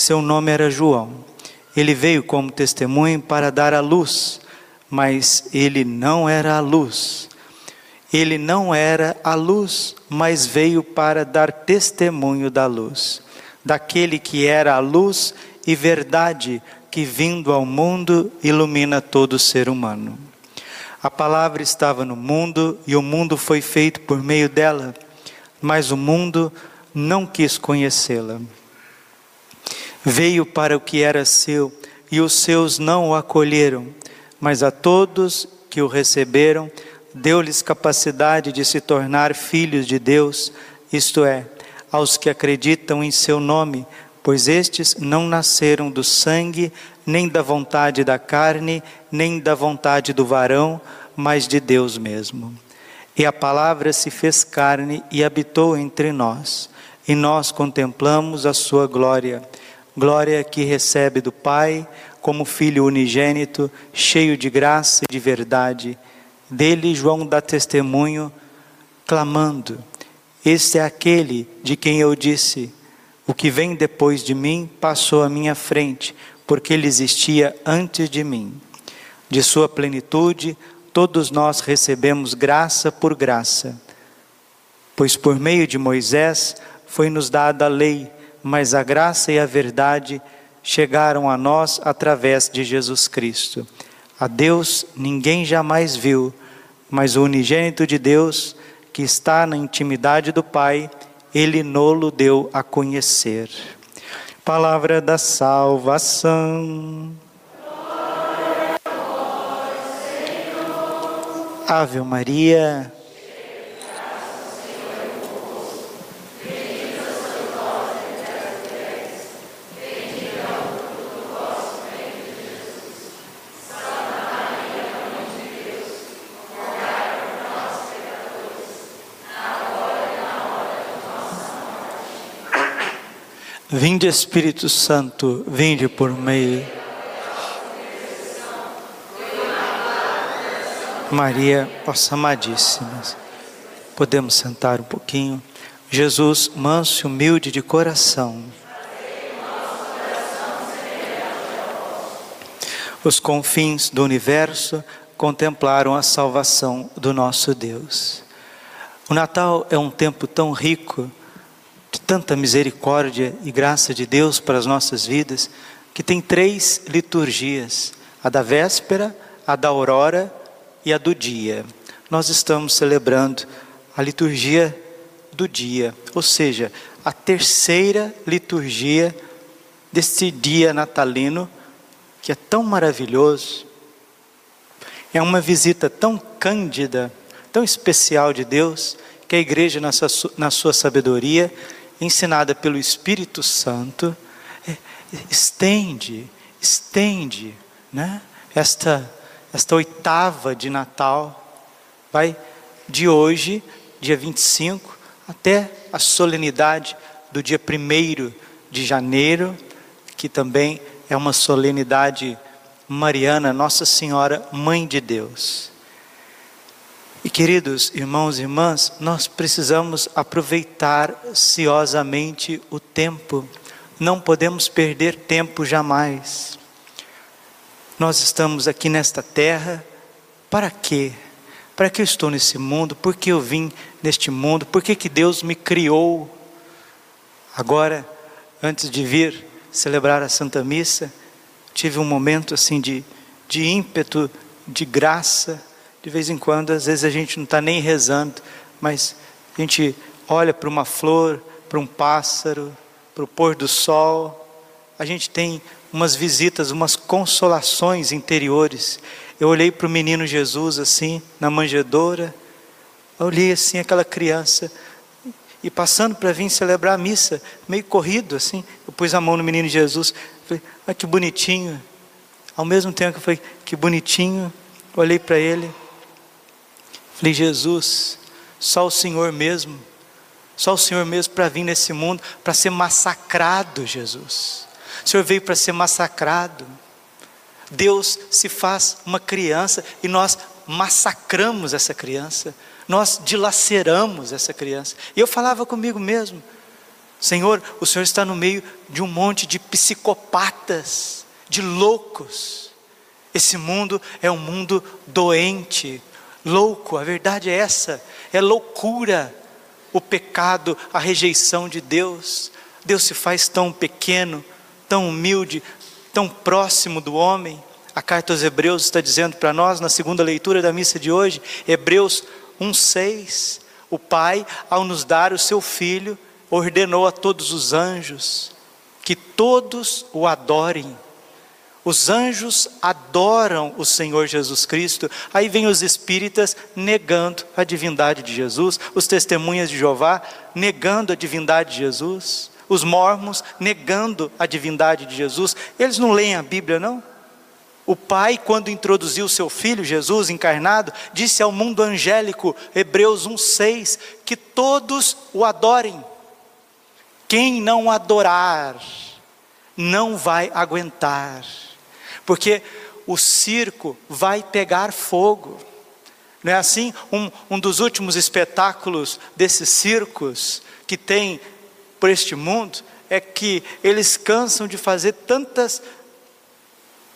seu nome era João. Ele veio como testemunho para dar a luz, mas ele não era a luz. Ele não era a luz, mas veio para dar testemunho da luz, daquele que era a luz e verdade que vindo ao mundo ilumina todo ser humano. A palavra estava no mundo e o mundo foi feito por meio dela, mas o mundo não quis conhecê-la. Veio para o que era seu e os seus não o acolheram, mas a todos que o receberam, deu-lhes capacidade de se tornar filhos de Deus, isto é, aos que acreditam em seu nome, pois estes não nasceram do sangue, nem da vontade da carne, nem da vontade do varão, mas de Deus mesmo. E a palavra se fez carne e habitou entre nós, e nós contemplamos a sua glória glória que recebe do Pai como Filho unigênito, cheio de graça e de verdade. Dele, João dá testemunho, clamando: Este é aquele de quem eu disse: O que vem depois de mim passou à minha frente, porque ele existia antes de mim. De sua plenitude, todos nós recebemos graça por graça. Pois por meio de Moisés foi-nos dada a lei mas a graça e a verdade chegaram a nós através de Jesus Cristo. A Deus ninguém jamais viu, mas o unigênito de Deus, que está na intimidade do Pai, ele nolo deu a conhecer. Palavra da salvação. Ave Maria. Vinde Espírito Santo, vinde por meio. Maria, vossa amadíssima. Podemos sentar um pouquinho. Jesus, manso e humilde de coração. Os confins do universo contemplaram a salvação do nosso Deus. O Natal é um tempo tão rico tanta misericórdia e graça de Deus para as nossas vidas, que tem três liturgias: a da véspera, a da aurora e a do dia. Nós estamos celebrando a liturgia do dia, ou seja, a terceira liturgia deste dia natalino, que é tão maravilhoso. É uma visita tão cândida, tão especial de Deus, que a igreja, na sua, na sua sabedoria, ensinada pelo Espírito Santo, é, estende, estende, né? Esta, esta oitava de Natal, vai de hoje, dia 25, até a solenidade do dia 1 de janeiro, que também é uma solenidade mariana, Nossa Senhora, Mãe de Deus. E queridos irmãos e irmãs, nós precisamos aproveitar ciosamente o tempo, não podemos perder tempo jamais. Nós estamos aqui nesta terra para quê? para que eu estou nesse mundo, por que eu vim neste mundo, por que, que Deus me criou. Agora, antes de vir celebrar a Santa Missa, tive um momento assim de, de ímpeto, de graça. De vez em quando, às vezes a gente não está nem rezando, mas a gente olha para uma flor, para um pássaro, para o pôr do sol. A gente tem umas visitas, umas consolações interiores. Eu olhei para o menino Jesus assim, na manjedoura. Olhei assim aquela criança e passando para vir celebrar a missa, meio corrido assim, eu pus a mão no menino Jesus, falei, ah, que bonitinho. Ao mesmo tempo que eu falei, que bonitinho, olhei para ele, falei, Jesus, só o Senhor mesmo, só o Senhor mesmo para vir nesse mundo, para ser massacrado, Jesus. O Senhor veio para ser massacrado. Deus se faz uma criança e nós massacramos essa criança nós dilaceramos essa criança. E eu falava comigo mesmo: Senhor, o Senhor está no meio de um monte de psicopatas, de loucos. Esse mundo é um mundo doente, louco, a verdade é essa, é loucura. O pecado, a rejeição de Deus. Deus se faz tão pequeno, tão humilde, tão próximo do homem. A carta aos Hebreus está dizendo para nós, na segunda leitura da missa de hoje, Hebreus 1,6. O Pai, ao nos dar o seu Filho, ordenou a todos os anjos que todos o adorem. Os anjos adoram o Senhor Jesus Cristo. Aí vem os espíritas negando a divindade de Jesus, os testemunhas de Jeová negando a divindade de Jesus, os mormons negando a divindade de Jesus. Eles não leem a Bíblia, não? O Pai, quando introduziu seu Filho Jesus encarnado, disse ao mundo angélico, Hebreus 1,6, que todos o adorem. Quem não adorar, não vai aguentar, porque o circo vai pegar fogo. Não é assim? Um, um dos últimos espetáculos desses circos que tem por este mundo é que eles cansam de fazer tantas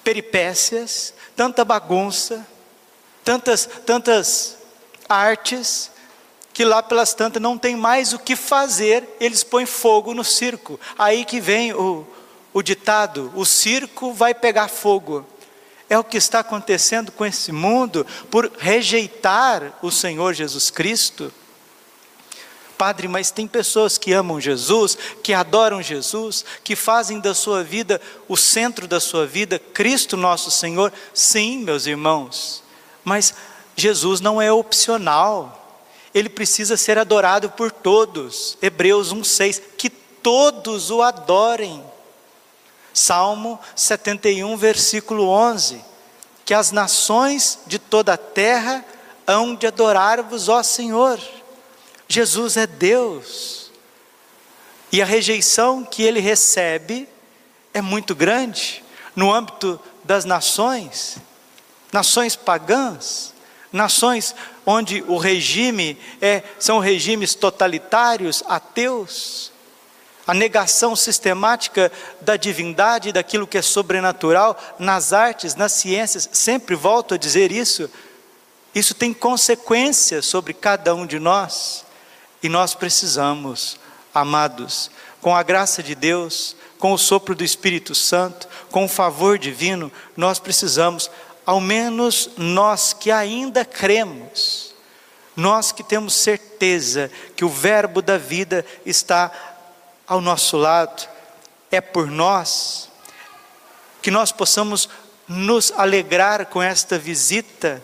peripécias, tanta bagunça, tantas, tantas artes, que lá pelas tantas não tem mais o que fazer, eles põem fogo no circo. Aí que vem o, o ditado: o circo vai pegar fogo. É o que está acontecendo com esse mundo por rejeitar o Senhor Jesus Cristo Padre, mas tem pessoas que amam Jesus, que adoram Jesus, que fazem da sua vida o centro da sua vida, Cristo nosso Senhor. Sim, meus irmãos, mas Jesus não é opcional, ele precisa ser adorado por todos. Hebreus 1,6: que todos o adorem. Salmo 71, versículo 11: que as nações de toda a terra hão de adorar-vos, ó Senhor. Jesus é Deus. E a rejeição que ele recebe é muito grande no âmbito das nações, nações pagãs, nações onde o regime é, são regimes totalitários, ateus, a negação sistemática da divindade, daquilo que é sobrenatural, nas artes, nas ciências, sempre volto a dizer isso, isso tem consequências sobre cada um de nós. E nós precisamos, amados, com a graça de Deus, com o sopro do Espírito Santo, com o favor divino, nós precisamos, ao menos nós que ainda cremos, nós que temos certeza que o Verbo da vida está ao nosso lado, é por nós, que nós possamos nos alegrar com esta visita.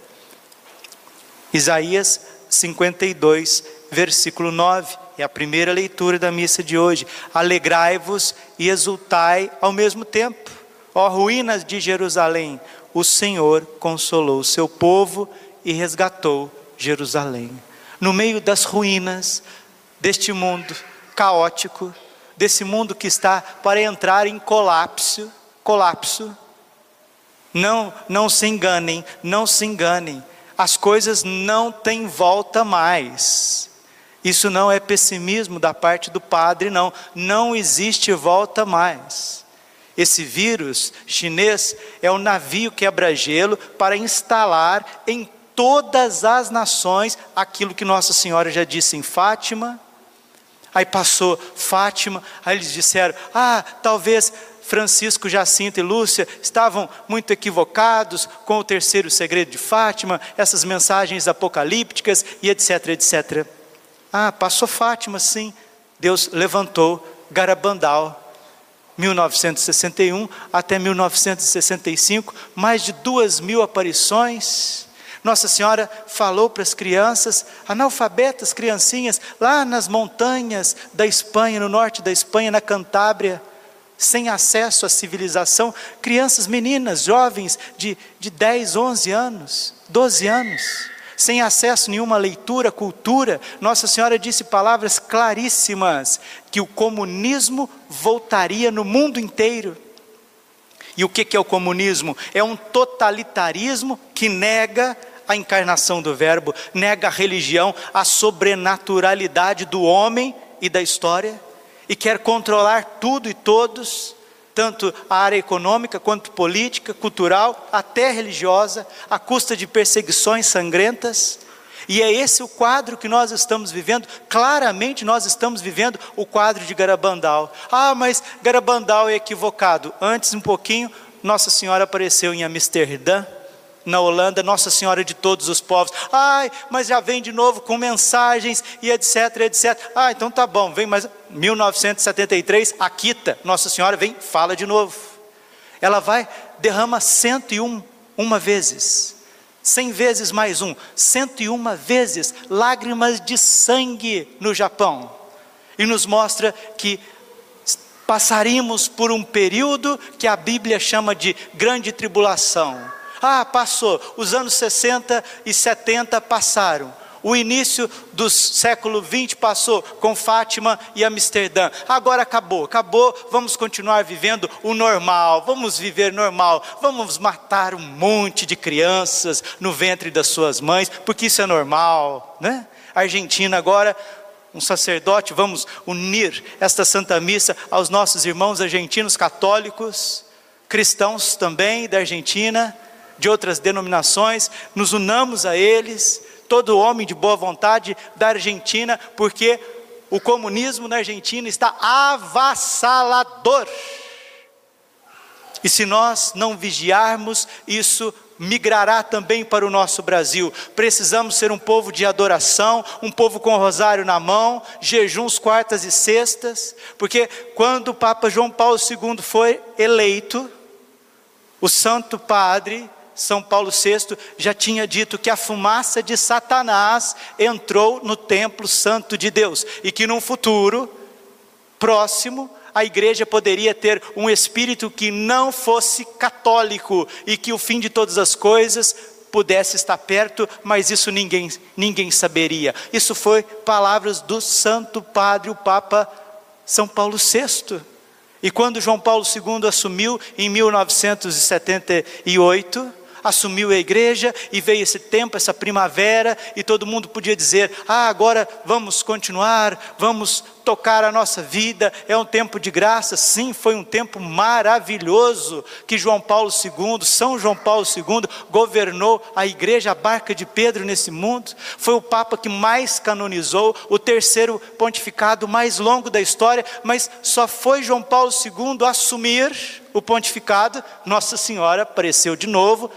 Isaías 52, versículo 9, é a primeira leitura da missa de hoje. Alegrai-vos e exultai ao mesmo tempo, ó ruínas de Jerusalém, o Senhor consolou o seu povo e resgatou Jerusalém. No meio das ruínas deste mundo caótico, desse mundo que está para entrar em colapso, colapso. Não, não se enganem, não se enganem. As coisas não têm volta mais. Isso não é pessimismo da parte do padre, não. Não existe volta mais. Esse vírus chinês é o navio quebra-gelo para instalar em todas as nações, aquilo que Nossa Senhora já disse em Fátima. Aí passou Fátima, aí eles disseram: Ah, talvez Francisco, Jacinto e Lúcia estavam muito equivocados com o terceiro segredo de Fátima, essas mensagens apocalípticas e etc, etc. Ah, passou Fátima, sim. Deus levantou Garabandal, 1961 até 1965, mais de duas mil aparições. Nossa Senhora falou para as crianças, analfabetas, criancinhas, lá nas montanhas da Espanha, no norte da Espanha, na Cantábria, sem acesso à civilização, crianças, meninas, jovens de, de 10, 11 anos, 12 anos, sem acesso a nenhuma leitura, cultura. Nossa Senhora disse palavras claríssimas: que o comunismo voltaria no mundo inteiro. E o que é o comunismo? É um totalitarismo que nega a encarnação do Verbo, nega a religião, a sobrenaturalidade do homem e da história e quer controlar tudo e todos, tanto a área econômica quanto política, cultural, até religiosa, à custa de perseguições sangrentas. E é esse o quadro que nós estamos vivendo, claramente nós estamos vivendo o quadro de Garabandal. Ah, mas Garabandal é equivocado. Antes, um pouquinho, Nossa Senhora apareceu em Amsterdã, na Holanda, Nossa Senhora de todos os povos. Ai, mas já vem de novo com mensagens e etc, etc. Ah, então tá bom, vem mais 1973, Aquita, Nossa Senhora vem, fala de novo. Ela vai, derrama 101 uma vezes. 100 vezes mais um, 101 vezes lágrimas de sangue no Japão. E nos mostra que passaríamos por um período que a Bíblia chama de grande tribulação ah, passou. Os anos 60 e 70 passaram. O início do século 20 passou com Fátima e Amsterdã. Agora acabou, acabou. Vamos continuar vivendo o normal. Vamos viver normal. Vamos matar um monte de crianças no ventre das suas mães, porque isso é normal, né? Argentina agora um sacerdote, vamos unir esta Santa Missa aos nossos irmãos argentinos católicos, cristãos também da Argentina de outras denominações, nos unamos a eles, todo homem de boa vontade da Argentina, porque o comunismo na Argentina está avassalador. E se nós não vigiarmos, isso migrará também para o nosso Brasil. Precisamos ser um povo de adoração, um povo com rosário na mão, jejuns quartas e sextas, porque quando o Papa João Paulo II foi eleito, o Santo Padre são Paulo VI já tinha dito que a fumaça de Satanás entrou no templo santo de Deus e que num futuro próximo a igreja poderia ter um espírito que não fosse católico e que o fim de todas as coisas pudesse estar perto, mas isso ninguém, ninguém saberia. Isso foi palavras do Santo Padre, o Papa São Paulo VI. E quando João Paulo II assumiu em 1978, assumiu a igreja e veio esse tempo, essa primavera, e todo mundo podia dizer: ah, agora vamos continuar, vamos tocar a nossa vida, é um tempo de graça. Sim, foi um tempo maravilhoso que João Paulo II, São João Paulo II, governou a igreja, a barca de Pedro nesse mundo. Foi o Papa que mais canonizou, o terceiro pontificado mais longo da história, mas só foi João Paulo II assumir o pontificado, Nossa Senhora apareceu de novo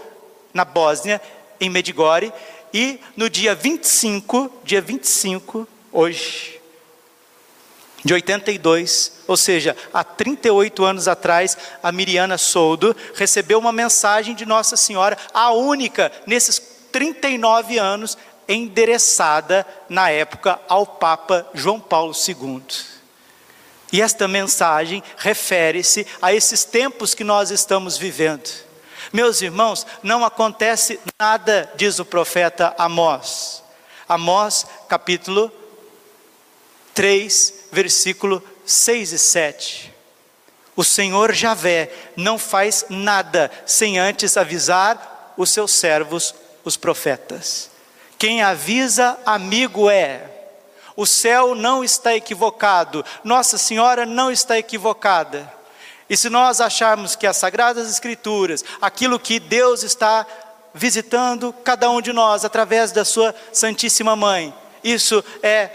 na Bósnia, em Medigore, e no dia 25, dia 25, hoje, de 82, ou seja, há 38 anos atrás, a Miriana Soldo recebeu uma mensagem de Nossa Senhora, a única nesses 39 anos, endereçada na época ao Papa João Paulo II. E esta mensagem refere-se a esses tempos que nós estamos vivendo. Meus irmãos, não acontece nada, diz o profeta Amós. Amós, capítulo 3, versículo 6 e 7. O Senhor Javé não faz nada sem antes avisar os seus servos, os profetas. Quem avisa, amigo é. O céu não está equivocado, Nossa Senhora não está equivocada. E se nós acharmos que as Sagradas Escrituras, aquilo que Deus está visitando cada um de nós através da sua Santíssima Mãe. Isso é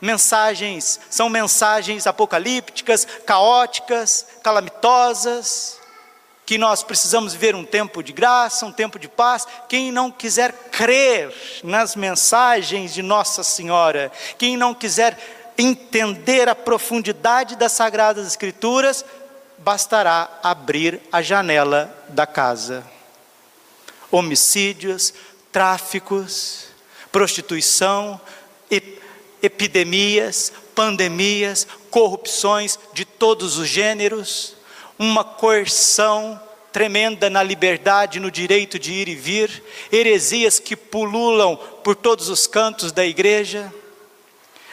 mensagens, são mensagens apocalípticas, caóticas, calamitosas, que nós precisamos viver um tempo de graça, um tempo de paz. Quem não quiser crer nas mensagens de Nossa Senhora, quem não quiser entender a profundidade das Sagradas Escrituras, bastará abrir a janela da casa. Homicídios, tráficos, prostituição, epidemias, pandemias, corrupções de todos os gêneros, uma coerção tremenda na liberdade, no direito de ir e vir, heresias que pululam por todos os cantos da igreja.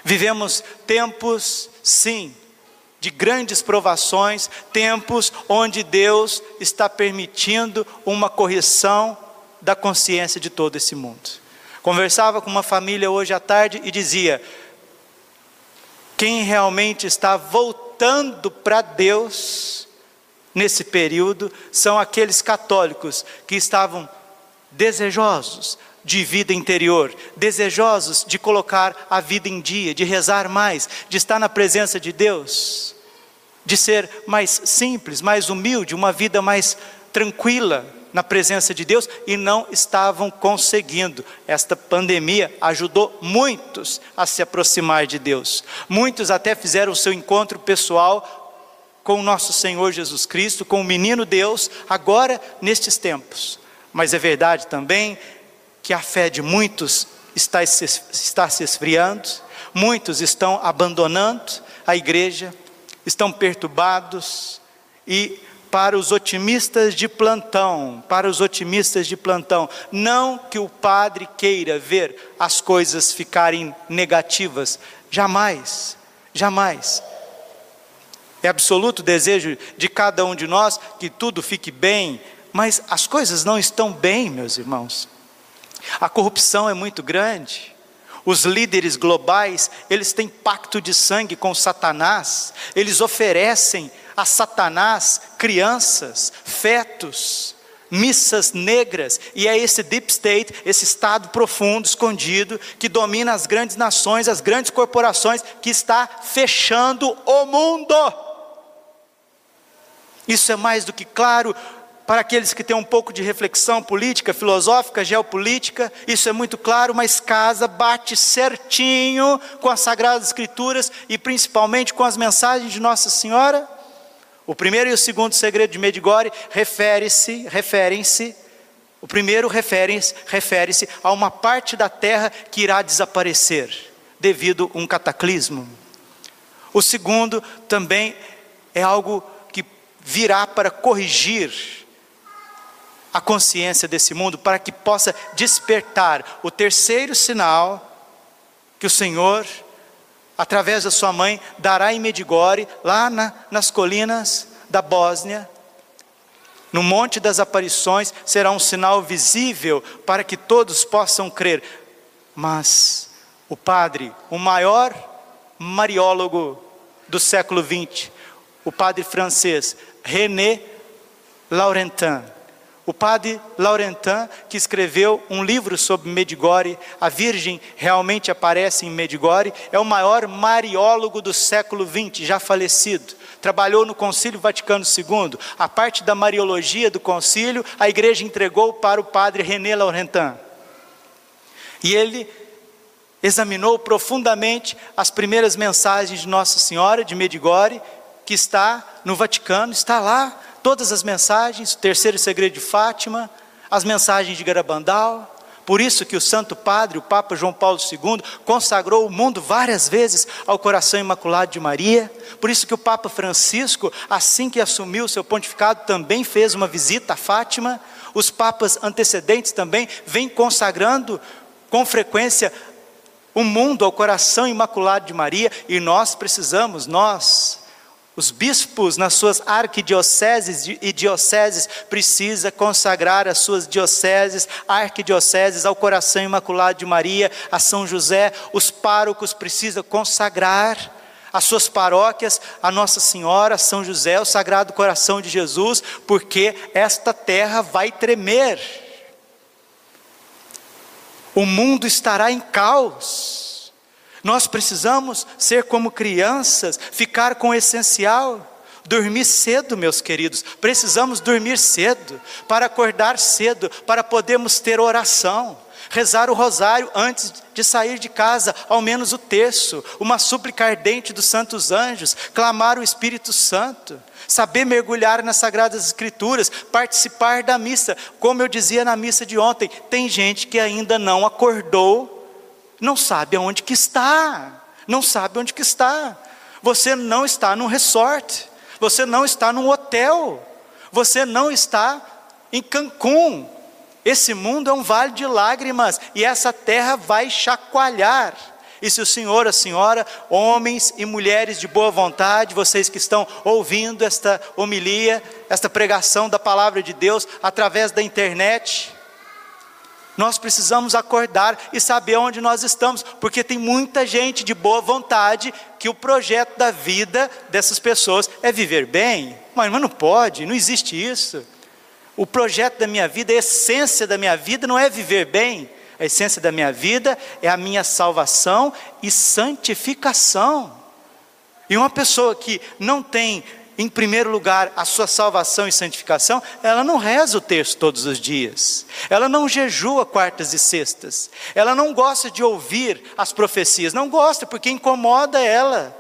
Vivemos tempos, sim, de grandes provações, tempos onde Deus está permitindo uma correção da consciência de todo esse mundo. Conversava com uma família hoje à tarde e dizia: quem realmente está voltando para Deus nesse período são aqueles católicos que estavam desejosos de vida interior, desejosos de colocar a vida em dia, de rezar mais, de estar na presença de Deus de ser mais simples, mais humilde, uma vida mais tranquila na presença de Deus e não estavam conseguindo. Esta pandemia ajudou muitos a se aproximar de Deus. Muitos até fizeram o seu encontro pessoal com o nosso Senhor Jesus Cristo, com o menino Deus, agora nestes tempos. Mas é verdade também que a fé de muitos está se, está se esfriando, muitos estão abandonando a igreja, estão perturbados e para os otimistas de plantão, para os otimistas de plantão, não que o padre queira ver as coisas ficarem negativas, jamais, jamais. É absoluto desejo de cada um de nós que tudo fique bem, mas as coisas não estão bem, meus irmãos. A corrupção é muito grande, os líderes globais, eles têm pacto de sangue com Satanás, eles oferecem a Satanás crianças, fetos, missas negras, e é esse deep state, esse estado profundo, escondido, que domina as grandes nações, as grandes corporações, que está fechando o mundo. Isso é mais do que claro, para aqueles que têm um pouco de reflexão política, filosófica, geopolítica, isso é muito claro, mas casa, bate certinho com as Sagradas Escrituras e principalmente com as mensagens de Nossa Senhora. O primeiro e o segundo segredo de Medigore refere-se, referem-se, o primeiro refere-se refere a uma parte da terra que irá desaparecer devido a um cataclismo. O segundo também é algo que virá para corrigir a consciência desse mundo para que possa despertar o terceiro sinal que o Senhor, através da sua mãe, dará em Medigore, lá na, nas colinas da Bósnia, no Monte das Aparições, será um sinal visível para que todos possam crer. Mas o padre, o maior mariólogo do século XX, o padre francês René Laurentin, o padre Laurentin, que escreveu um livro sobre Medigore, a Virgem realmente aparece em Medigore, é o maior mariólogo do século XX, já falecido. Trabalhou no Concílio Vaticano II. A parte da mariologia do concílio, a igreja entregou para o padre René Laurentin. E ele examinou profundamente as primeiras mensagens de Nossa Senhora de Medigore, que está no Vaticano, está lá todas as mensagens, o terceiro segredo de Fátima, as mensagens de Garabandal. Por isso que o Santo Padre, o Papa João Paulo II, consagrou o mundo várias vezes ao coração imaculado de Maria. Por isso que o Papa Francisco, assim que assumiu o seu pontificado, também fez uma visita a Fátima. Os papas antecedentes também vêm consagrando com frequência o mundo ao coração imaculado de Maria, e nós precisamos, nós, os bispos, nas suas arquidioceses e dioceses, precisa consagrar as suas dioceses, arquidioceses ao coração imaculado de Maria, a São José. Os párocos precisam consagrar as suas paróquias a Nossa Senhora, São José, o Sagrado Coração de Jesus, porque esta terra vai tremer. O mundo estará em caos. Nós precisamos ser como crianças, ficar com o essencial. Dormir cedo, meus queridos, precisamos dormir cedo, para acordar cedo, para podermos ter oração, rezar o rosário antes de sair de casa, ao menos o terço, uma súplica ardente dos santos anjos, clamar o Espírito Santo, saber mergulhar nas Sagradas Escrituras, participar da missa. Como eu dizia na missa de ontem, tem gente que ainda não acordou, não sabe aonde que está, não sabe onde que está. Você não está num resort, você não está num hotel, você não está em Cancún. Esse mundo é um vale de lágrimas e essa terra vai chacoalhar. E se o senhor, a senhora, homens e mulheres de boa vontade, vocês que estão ouvindo esta homilia, esta pregação da palavra de Deus através da internet, nós precisamos acordar e saber onde nós estamos, porque tem muita gente de boa vontade que o projeto da vida dessas pessoas é viver bem. Mas, mas não pode, não existe isso. O projeto da minha vida, a essência da minha vida não é viver bem. A essência da minha vida é a minha salvação e santificação. E uma pessoa que não tem em primeiro lugar a sua salvação e santificação, ela não reza o texto todos os dias, ela não jejua quartas e sextas, ela não gosta de ouvir as profecias, não gosta porque incomoda ela.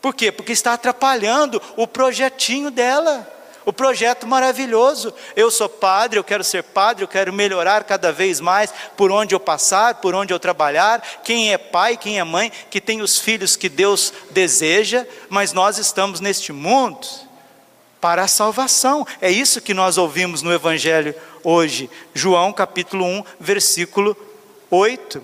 Por quê? Porque está atrapalhando o projetinho dela o projeto maravilhoso. Eu sou padre, eu quero ser padre, eu quero melhorar cada vez mais por onde eu passar, por onde eu trabalhar. Quem é pai, quem é mãe, que tem os filhos que Deus deseja, mas nós estamos neste mundo para a salvação. É isso que nós ouvimos no Evangelho hoje, João capítulo 1, versículo 8.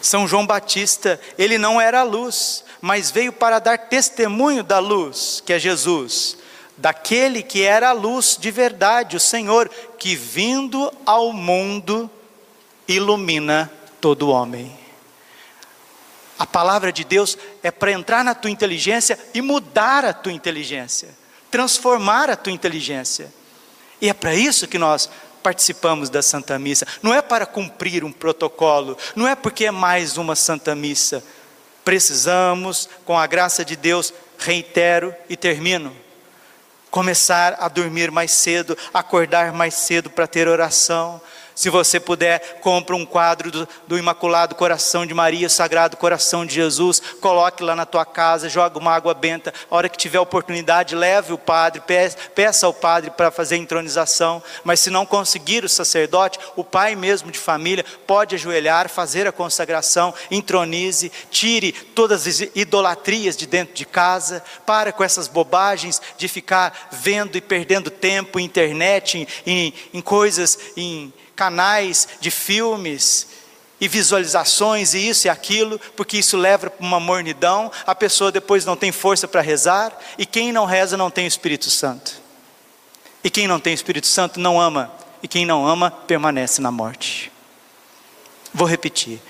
São João Batista, ele não era a luz, mas veio para dar testemunho da luz, que é Jesus, daquele que era a luz de verdade, o Senhor, que vindo ao mundo ilumina todo homem. A palavra de Deus é para entrar na tua inteligência e mudar a tua inteligência, transformar a tua inteligência. E é para isso que nós participamos da Santa Missa. Não é para cumprir um protocolo, não é porque é mais uma Santa Missa Precisamos, com a graça de Deus, reitero e termino, começar a dormir mais cedo, acordar mais cedo para ter oração, se você puder, compre um quadro do, do, Imaculado Coração de Maria, Sagrado Coração de Jesus, coloque lá na tua casa, joga uma água benta. A hora que tiver oportunidade, leve o padre, peça, ao padre para fazer a entronização. Mas se não conseguir o sacerdote, o pai mesmo de família pode ajoelhar, fazer a consagração, entronize, tire todas as idolatrias de dentro de casa, para com essas bobagens de ficar vendo e perdendo tempo em internet, em, em, em coisas, em canais de filmes e visualizações e isso e aquilo, porque isso leva para uma mornidão, a pessoa depois não tem força para rezar, e quem não reza não tem o Espírito Santo. E quem não tem o Espírito Santo não ama, e quem não ama permanece na morte. Vou repetir: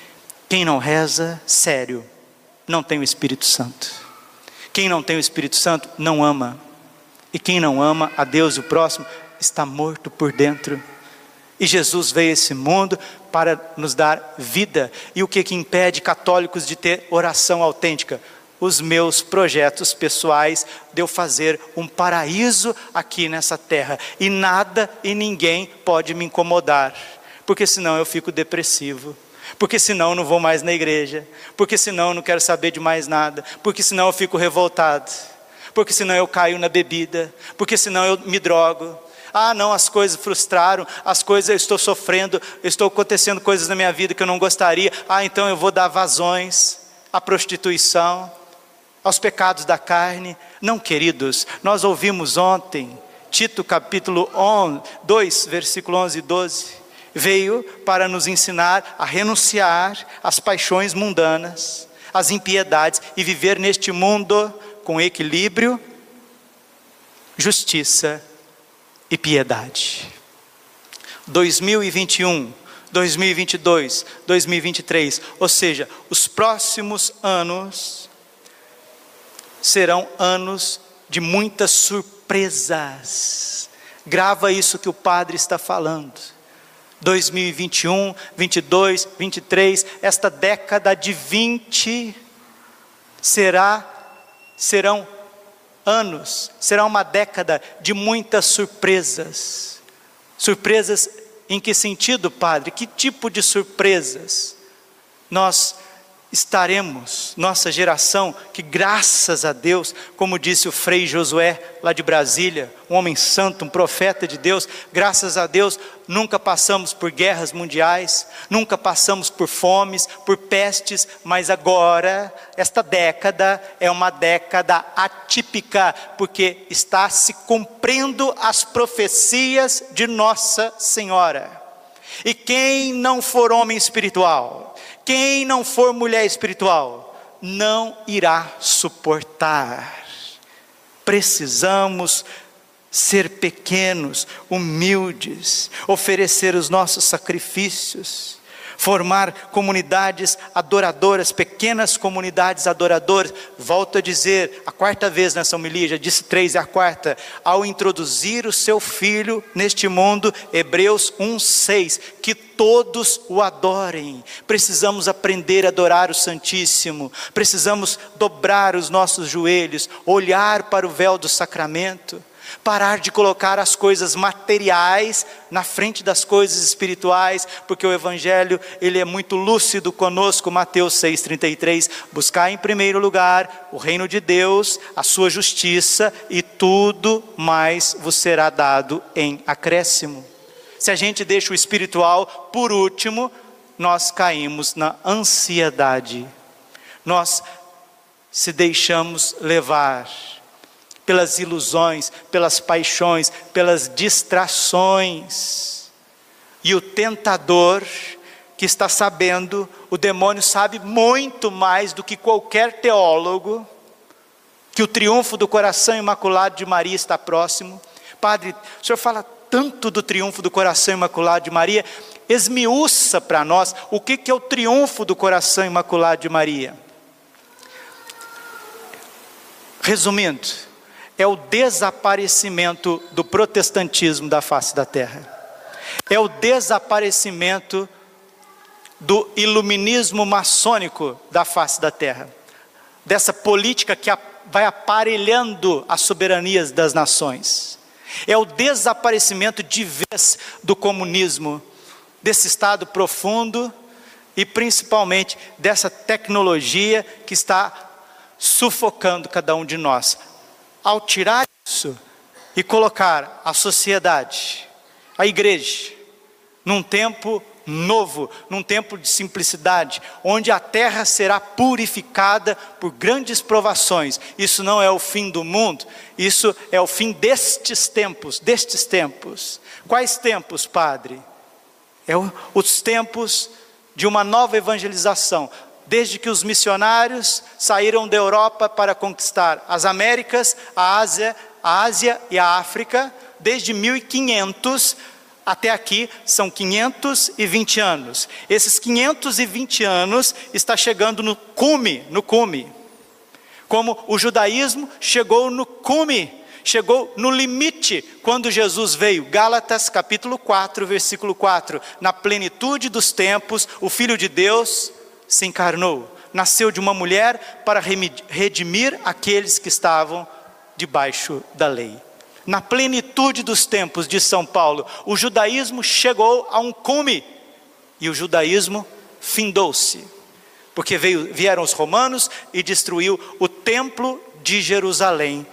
quem não reza, sério, não tem o Espírito Santo. Quem não tem o Espírito Santo não ama. E quem não ama a Deus e o próximo está morto por dentro. E Jesus veio a esse mundo para nos dar vida. E o que, que impede católicos de ter oração autêntica? Os meus projetos pessoais de eu fazer um paraíso aqui nessa terra. E nada e ninguém pode me incomodar, porque senão eu fico depressivo. Porque senão eu não vou mais na igreja, porque senão eu não quero saber de mais nada, porque senão eu fico revoltado, porque senão eu caio na bebida, porque senão eu me drogo, ah, não, as coisas frustraram, as coisas eu estou sofrendo, estou acontecendo coisas na minha vida que eu não gostaria. Ah, então eu vou dar vazões à prostituição, aos pecados da carne. Não, queridos, nós ouvimos ontem, Tito capítulo 2, versículo 11 e 12 veio para nos ensinar a renunciar às paixões mundanas, às impiedades e viver neste mundo com equilíbrio, justiça e piedade. 2021, 2022, 2023, ou seja, os próximos anos serão anos de muitas surpresas. Grava isso que o padre está falando. 2021, 22, 23, esta década de 20 será serão anos, será uma década de muitas surpresas. Surpresas em que sentido, Padre? Que tipo de surpresas? Nós estaremos, nossa geração, que graças a Deus, como disse o Frei Josué, lá de Brasília, um homem santo, um profeta de Deus, graças a Deus, nunca passamos por guerras mundiais, nunca passamos por fomes, por pestes, mas agora, esta década é uma década atípica, porque está se cumprindo as profecias de Nossa Senhora. E quem não for homem espiritual, quem não for mulher espiritual, não irá suportar. Precisamos ser pequenos, humildes, oferecer os nossos sacrifícios formar comunidades adoradoras, pequenas comunidades adoradoras. Volto a dizer, a quarta vez nessa homilia, já disse três, é a quarta, ao introduzir o seu filho neste mundo, Hebreus 1,6, que todos o adorem. Precisamos aprender a adorar o Santíssimo, precisamos dobrar os nossos joelhos, olhar para o véu do sacramento parar de colocar as coisas materiais na frente das coisas espirituais, porque o evangelho, ele é muito lúcido conosco, Mateus 6:33, buscar em primeiro lugar o reino de Deus, a sua justiça e tudo mais vos será dado em acréscimo. Se a gente deixa o espiritual por último, nós caímos na ansiedade. Nós se deixamos levar pelas ilusões, pelas paixões, pelas distrações. E o tentador, que está sabendo, o demônio sabe muito mais do que qualquer teólogo, que o triunfo do coração imaculado de Maria está próximo. Padre, o senhor fala tanto do triunfo do coração imaculado de Maria, esmiuça para nós o que, que é o triunfo do coração imaculado de Maria. Resumindo, é o desaparecimento do protestantismo da face da terra, é o desaparecimento do iluminismo maçônico da face da terra, dessa política que vai aparelhando as soberanias das nações, é o desaparecimento de vez do comunismo, desse estado profundo e principalmente dessa tecnologia que está sufocando cada um de nós ao tirar isso e colocar a sociedade, a igreja, num tempo novo, num tempo de simplicidade, onde a terra será purificada por grandes provações. Isso não é o fim do mundo, isso é o fim destes tempos, destes tempos. Quais tempos, Padre? É os tempos de uma nova evangelização, desde que os missionários saíram da Europa para conquistar as Américas, a Ásia, a Ásia e a África, desde 1500 até aqui são 520 anos. Esses 520 anos está chegando no cume, no cume. Como o judaísmo chegou no cume, chegou no limite quando Jesus veio. Gálatas capítulo 4, versículo 4. Na plenitude dos tempos, o filho de Deus se encarnou, nasceu de uma mulher para redimir aqueles que estavam debaixo da lei. Na plenitude dos tempos de São Paulo, o judaísmo chegou a um cume e o judaísmo findou-se, porque veio, vieram os romanos e destruiu o templo de Jerusalém.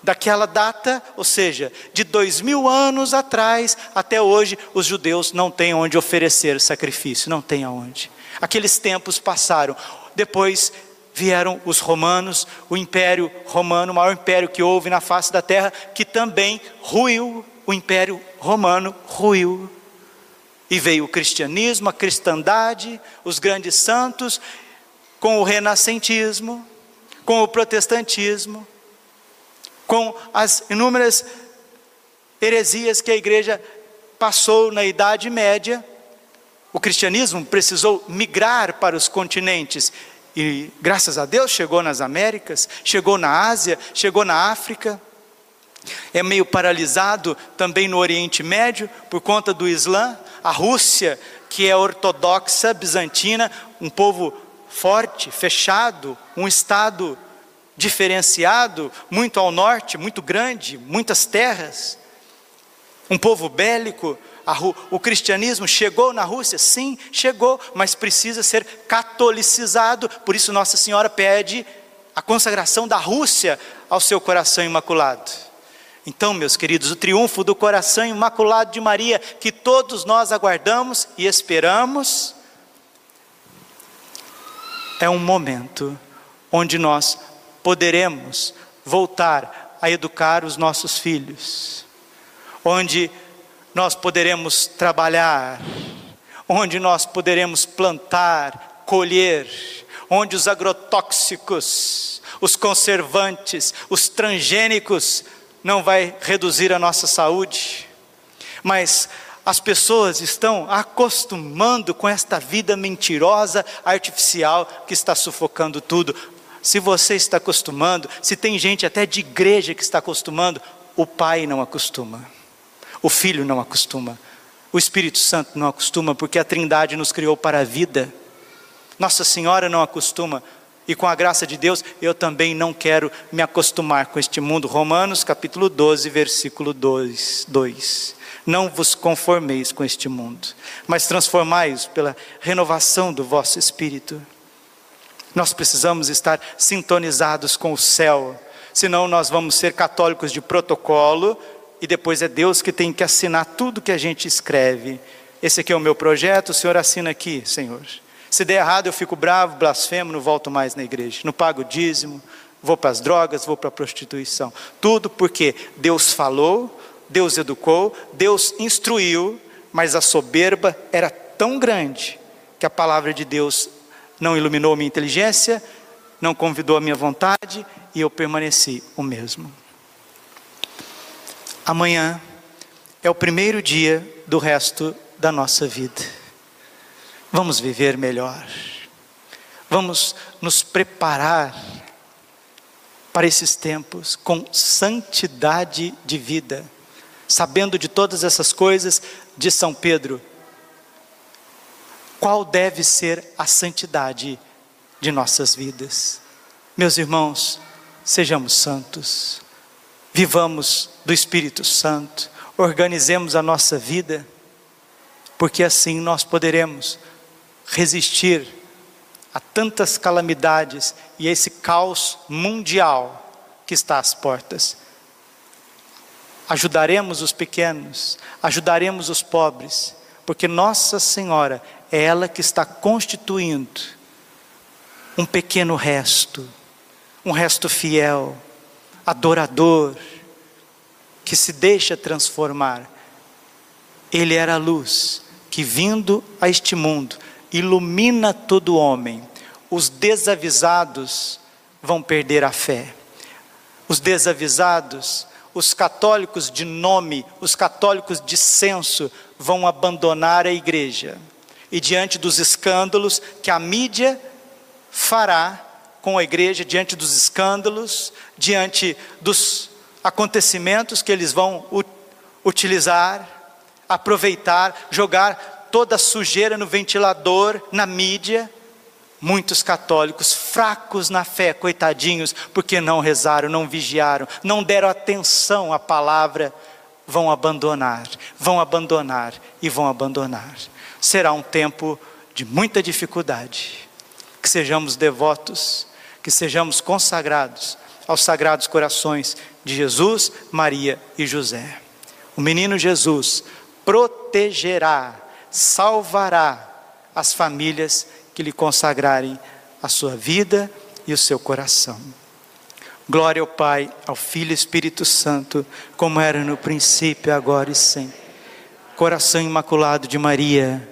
Daquela data, ou seja, de dois mil anos atrás até hoje, os judeus não têm onde oferecer sacrifício, não têm aonde. Aqueles tempos passaram. Depois vieram os romanos, o império romano, o maior império que houve na face da terra, que também ruiu, o império romano ruiu. E veio o cristianismo, a cristandade, os grandes santos, com o renascentismo, com o protestantismo, com as inúmeras heresias que a igreja passou na Idade Média o cristianismo precisou migrar para os continentes e, graças a Deus, chegou nas Américas, chegou na Ásia, chegou na África. É meio paralisado também no Oriente Médio por conta do Islã. a Rússia, que é ortodoxa, bizantina, um povo forte, fechado, um estado diferenciado, muito ao norte, muito grande, muitas terras, um povo bélico. O cristianismo chegou na Rússia? Sim, chegou, mas precisa ser catolicizado. Por isso, Nossa Senhora pede a consagração da Rússia ao seu coração imaculado. Então, meus queridos, o triunfo do coração imaculado de Maria, que todos nós aguardamos e esperamos, é um momento onde nós poderemos voltar a educar os nossos filhos, onde nós poderemos trabalhar, onde nós poderemos plantar, colher, onde os agrotóxicos, os conservantes, os transgênicos não vai reduzir a nossa saúde, mas as pessoas estão acostumando com esta vida mentirosa, artificial, que está sufocando tudo. Se você está acostumando, se tem gente até de igreja que está acostumando, o pai não acostuma, o filho não acostuma, o Espírito Santo não acostuma, porque a Trindade nos criou para a vida. Nossa Senhora não acostuma, e com a graça de Deus, eu também não quero me acostumar com este mundo. Romanos capítulo 12, versículo 2. 2. Não vos conformeis com este mundo, mas transformai-os pela renovação do vosso espírito. Nós precisamos estar sintonizados com o céu, senão nós vamos ser católicos de protocolo e depois é Deus que tem que assinar tudo que a gente escreve. Esse aqui é o meu projeto, o senhor assina aqui, Senhor. Se der errado, eu fico bravo, blasfemo, não volto mais na igreja, não pago dízimo, vou para as drogas, vou para a prostituição. Tudo porque Deus falou, Deus educou, Deus instruiu, mas a soberba era tão grande que a palavra de Deus não iluminou minha inteligência, não convidou a minha vontade e eu permaneci o mesmo. Amanhã é o primeiro dia do resto da nossa vida. Vamos viver melhor. Vamos nos preparar para esses tempos com santidade de vida, sabendo de todas essas coisas de São Pedro. Qual deve ser a santidade de nossas vidas? Meus irmãos, sejamos santos, vivamos do Espírito Santo, organizemos a nossa vida, porque assim nós poderemos resistir a tantas calamidades e a esse caos mundial que está às portas. Ajudaremos os pequenos, ajudaremos os pobres, porque Nossa Senhora é ela que está constituindo um pequeno resto, um resto fiel, adorador, que se deixa transformar. Ele era a luz que, vindo a este mundo, ilumina todo homem. Os desavisados vão perder a fé. Os desavisados, os católicos de nome, os católicos de senso, vão abandonar a igreja. E diante dos escândalos que a mídia fará com a igreja, diante dos escândalos, diante dos acontecimentos que eles vão utilizar, aproveitar, jogar toda a sujeira no ventilador, na mídia. Muitos católicos fracos na fé, coitadinhos, porque não rezaram, não vigiaram, não deram atenção à palavra, vão abandonar, vão abandonar e vão abandonar. Será um tempo de muita dificuldade. Que sejamos devotos, que sejamos consagrados aos sagrados corações de Jesus, Maria e José. O menino Jesus protegerá salvará as famílias que lhe consagrarem a sua vida e o seu coração. Glória ao Pai, ao Filho e Espírito Santo, como era no princípio, agora e sempre. Coração imaculado de Maria